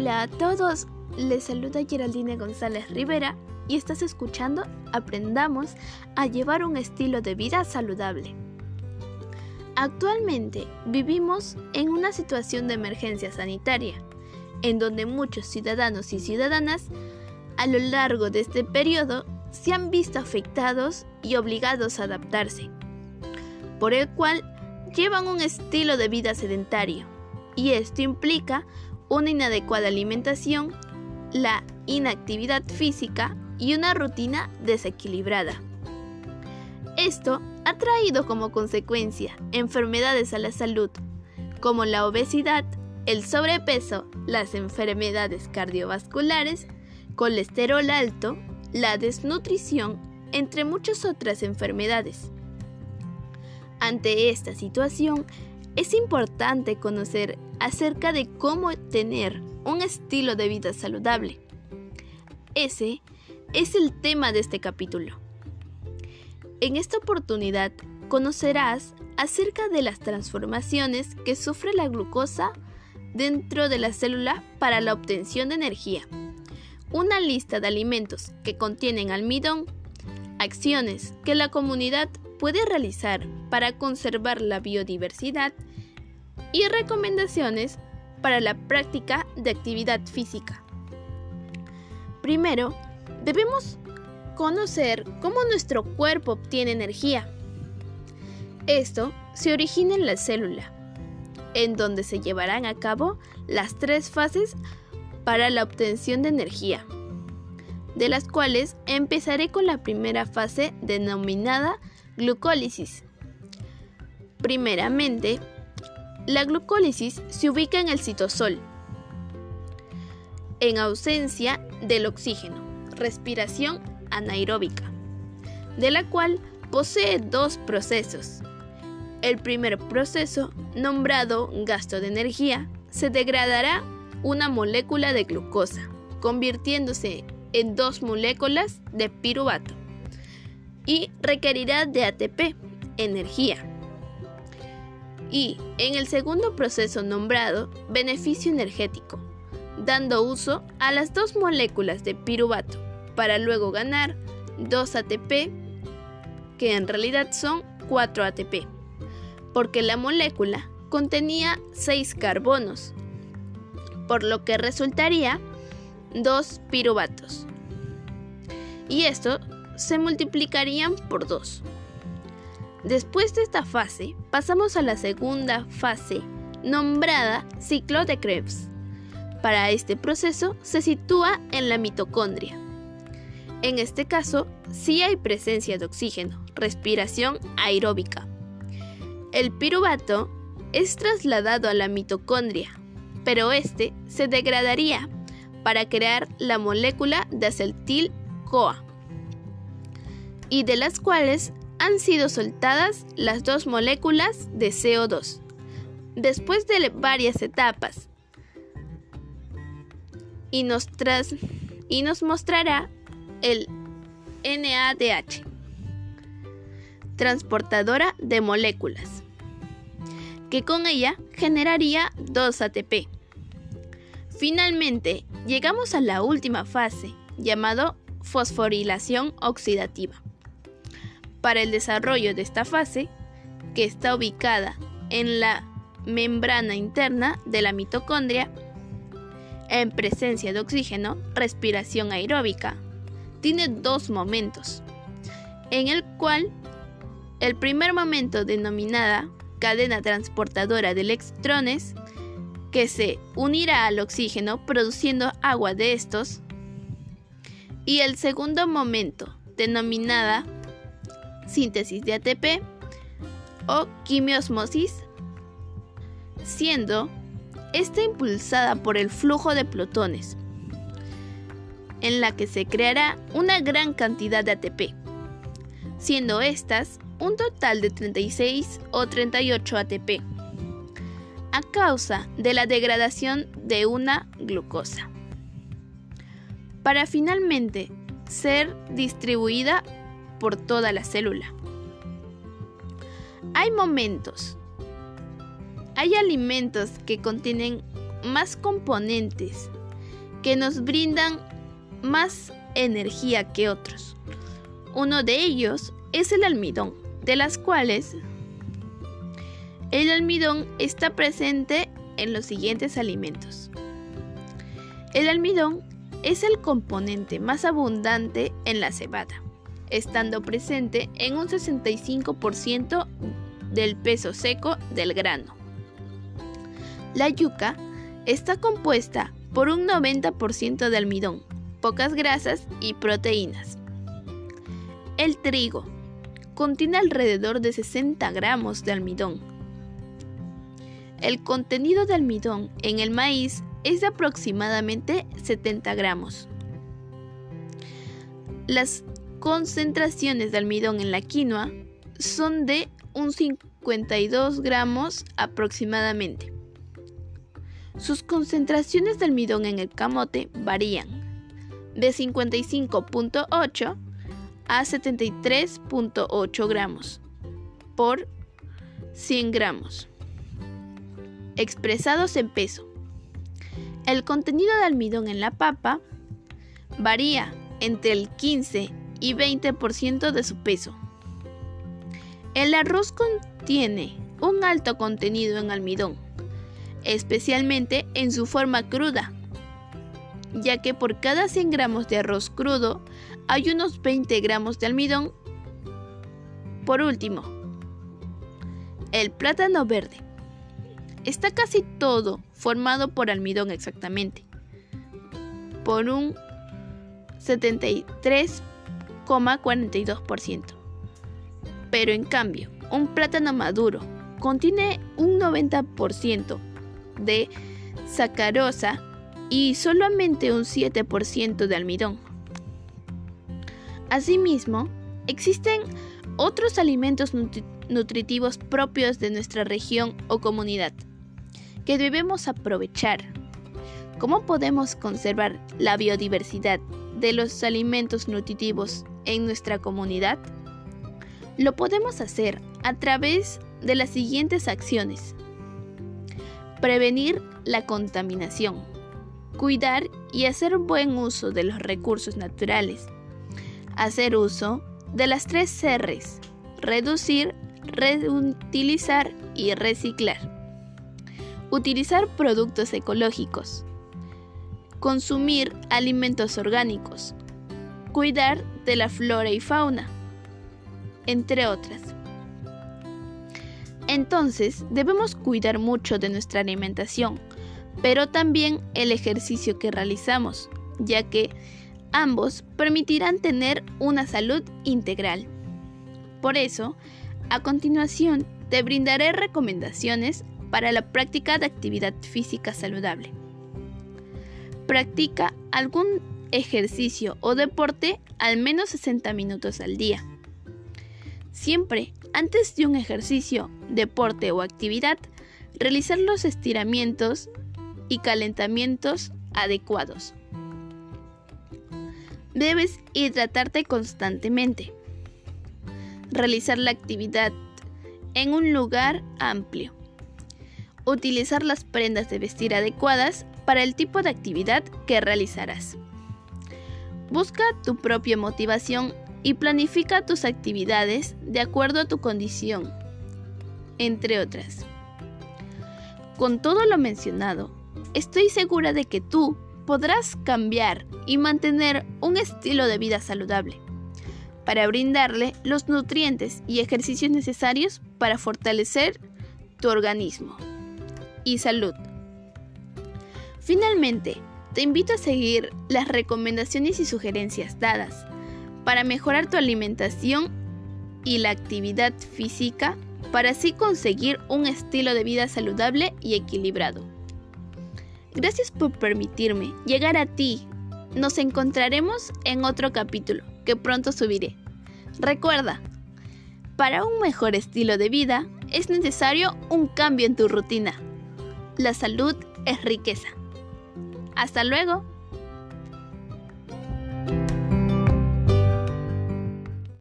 Hola a todos, les saluda Geraldine González Rivera y estás escuchando Aprendamos a llevar un estilo de vida saludable. Actualmente vivimos en una situación de emergencia sanitaria, en donde muchos ciudadanos y ciudadanas a lo largo de este periodo se han visto afectados y obligados a adaptarse, por el cual llevan un estilo de vida sedentario, y esto implica una inadecuada alimentación, la inactividad física y una rutina desequilibrada. Esto ha traído como consecuencia enfermedades a la salud, como la obesidad, el sobrepeso, las enfermedades cardiovasculares, colesterol alto, la desnutrición, entre muchas otras enfermedades. Ante esta situación, es importante conocer acerca de cómo tener un estilo de vida saludable. Ese es el tema de este capítulo. En esta oportunidad conocerás acerca de las transformaciones que sufre la glucosa dentro de la célula para la obtención de energía, una lista de alimentos que contienen almidón, acciones que la comunidad puede realizar para conservar la biodiversidad y recomendaciones para la práctica de actividad física. Primero, debemos conocer cómo nuestro cuerpo obtiene energía. Esto se origina en la célula, en donde se llevarán a cabo las tres fases para la obtención de energía, de las cuales empezaré con la primera fase denominada glucólisis. Primeramente, la glucólisis se ubica en el citosol, en ausencia del oxígeno, respiración anaeróbica, de la cual posee dos procesos. El primer proceso, nombrado gasto de energía, se degradará una molécula de glucosa, convirtiéndose en dos moléculas de piruvato, y requerirá de ATP, energía y en el segundo proceso nombrado beneficio energético, dando uso a las dos moléculas de piruvato para luego ganar 2 ATP, que en realidad son 4 ATP, porque la molécula contenía 6 carbonos, por lo que resultaría 2 piruvatos. Y esto se multiplicarían por 2. Después de esta fase, pasamos a la segunda fase, nombrada ciclo de Krebs. Para este proceso se sitúa en la mitocondria. En este caso, sí hay presencia de oxígeno, respiración aeróbica. El piruvato es trasladado a la mitocondria, pero este se degradaría para crear la molécula de acetil-CoA, y de las cuales han sido soltadas las dos moléculas de CO2. Después de varias etapas, y nos, mostrará el NADH, transportadora de moléculas, que con ella generaría 2 ATP. Finalmente, llegamos a la última fase, llamado fosforilación oxidativa para el desarrollo de esta fase, que está ubicada en la membrana interna de la mitocondria, en presencia de oxígeno, respiración aeróbica, tiene dos momentos, en el cual el primer momento denominada cadena transportadora de electrones, que se unirá al oxígeno produciendo agua de estos, y el segundo momento denominada síntesis de ATP o quimiosmosis, siendo esta impulsada por el flujo de protones, en la que se creará una gran cantidad de ATP, siendo estas un total de 36 o 38 ATP, a causa de la degradación de una glucosa, para finalmente ser distribuida por toda la célula. Hay momentos. Hay alimentos que contienen más componentes que nos brindan más energía que otros. Uno de ellos es el almidón, de las cuales el almidón está presente en los siguientes alimentos. El almidón es el componente más abundante en la cebada, estando presente en un 65% del peso seco del grano. La yuca está compuesta por un 90% de almidón, pocas grasas y proteínas. El trigo contiene alrededor de 60 gramos de almidón. El contenido de almidón en el maíz es de aproximadamente 70 gramos. Las concentraciones de almidón en la quinoa son de un 52 gramos aproximadamente. Sus concentraciones de almidón en el camote varían de 55.8 a 73.8 gramos por 100 gramos, expresados en peso. El contenido de almidón en la papa varía entre el 15 y 20% de su peso. El arroz contiene un alto contenido en almidón especialmente en su forma cruda, ya que por cada 100 gramos de arroz crudo hay unos 20 gramos de almidón. Por último, el plátano verde. Está casi todo formado por almidón exactamente, por un 73,42%. Pero en cambio, un plátano maduro contiene un 90% de sacarosa y solamente un 7% de almidón. Asimismo, existen otros alimentos nutritivos propios de nuestra región o comunidad que debemos aprovechar. ¿Cómo podemos conservar la biodiversidad de los alimentos nutritivos en nuestra comunidad? Lo podemos hacer a través de las siguientes acciones. Prevenir la contaminación. Cuidar y hacer buen uso de los recursos naturales. Hacer uso de las tres R's. Reducir, reutilizar y reciclar. Utilizar productos ecológicos. Consumir alimentos orgánicos. Cuidar de la flora y fauna. Entre otras. Entonces, debemos cuidar mucho de nuestra alimentación, pero también el ejercicio que realizamos, ya que ambos permitirán tener una salud integral. Por eso, a continuación te brindaré recomendaciones para la práctica de actividad física saludable. Practica algún ejercicio o deporte al menos 60 minutos al día. Siempre antes de un ejercicio, deporte o actividad, realizar los estiramientos y calentamientos adecuados. Debes hidratarte constantemente. Realizar la actividad en un lugar amplio. Utilizar las prendas de vestir adecuadas para el tipo de actividad que realizarás. Busca tu propia motivación y planifica tus actividades de acuerdo a tu condición, entre otras. Con todo lo mencionado, estoy segura de que tú podrás cambiar y mantener un estilo de vida saludable para brindarle los nutrientes y ejercicios necesarios para fortalecer tu organismo y salud. Finalmente, te invito a seguir las recomendaciones y sugerencias dadas para mejorar tu alimentación y la actividad física para así conseguir un estilo de vida saludable y equilibrado. Gracias por permitirme llegar a ti. Nos encontraremos en otro capítulo que pronto subiré. Recuerda, para un mejor estilo de vida es necesario un cambio en tu rutina. La salud es riqueza. Hasta luego.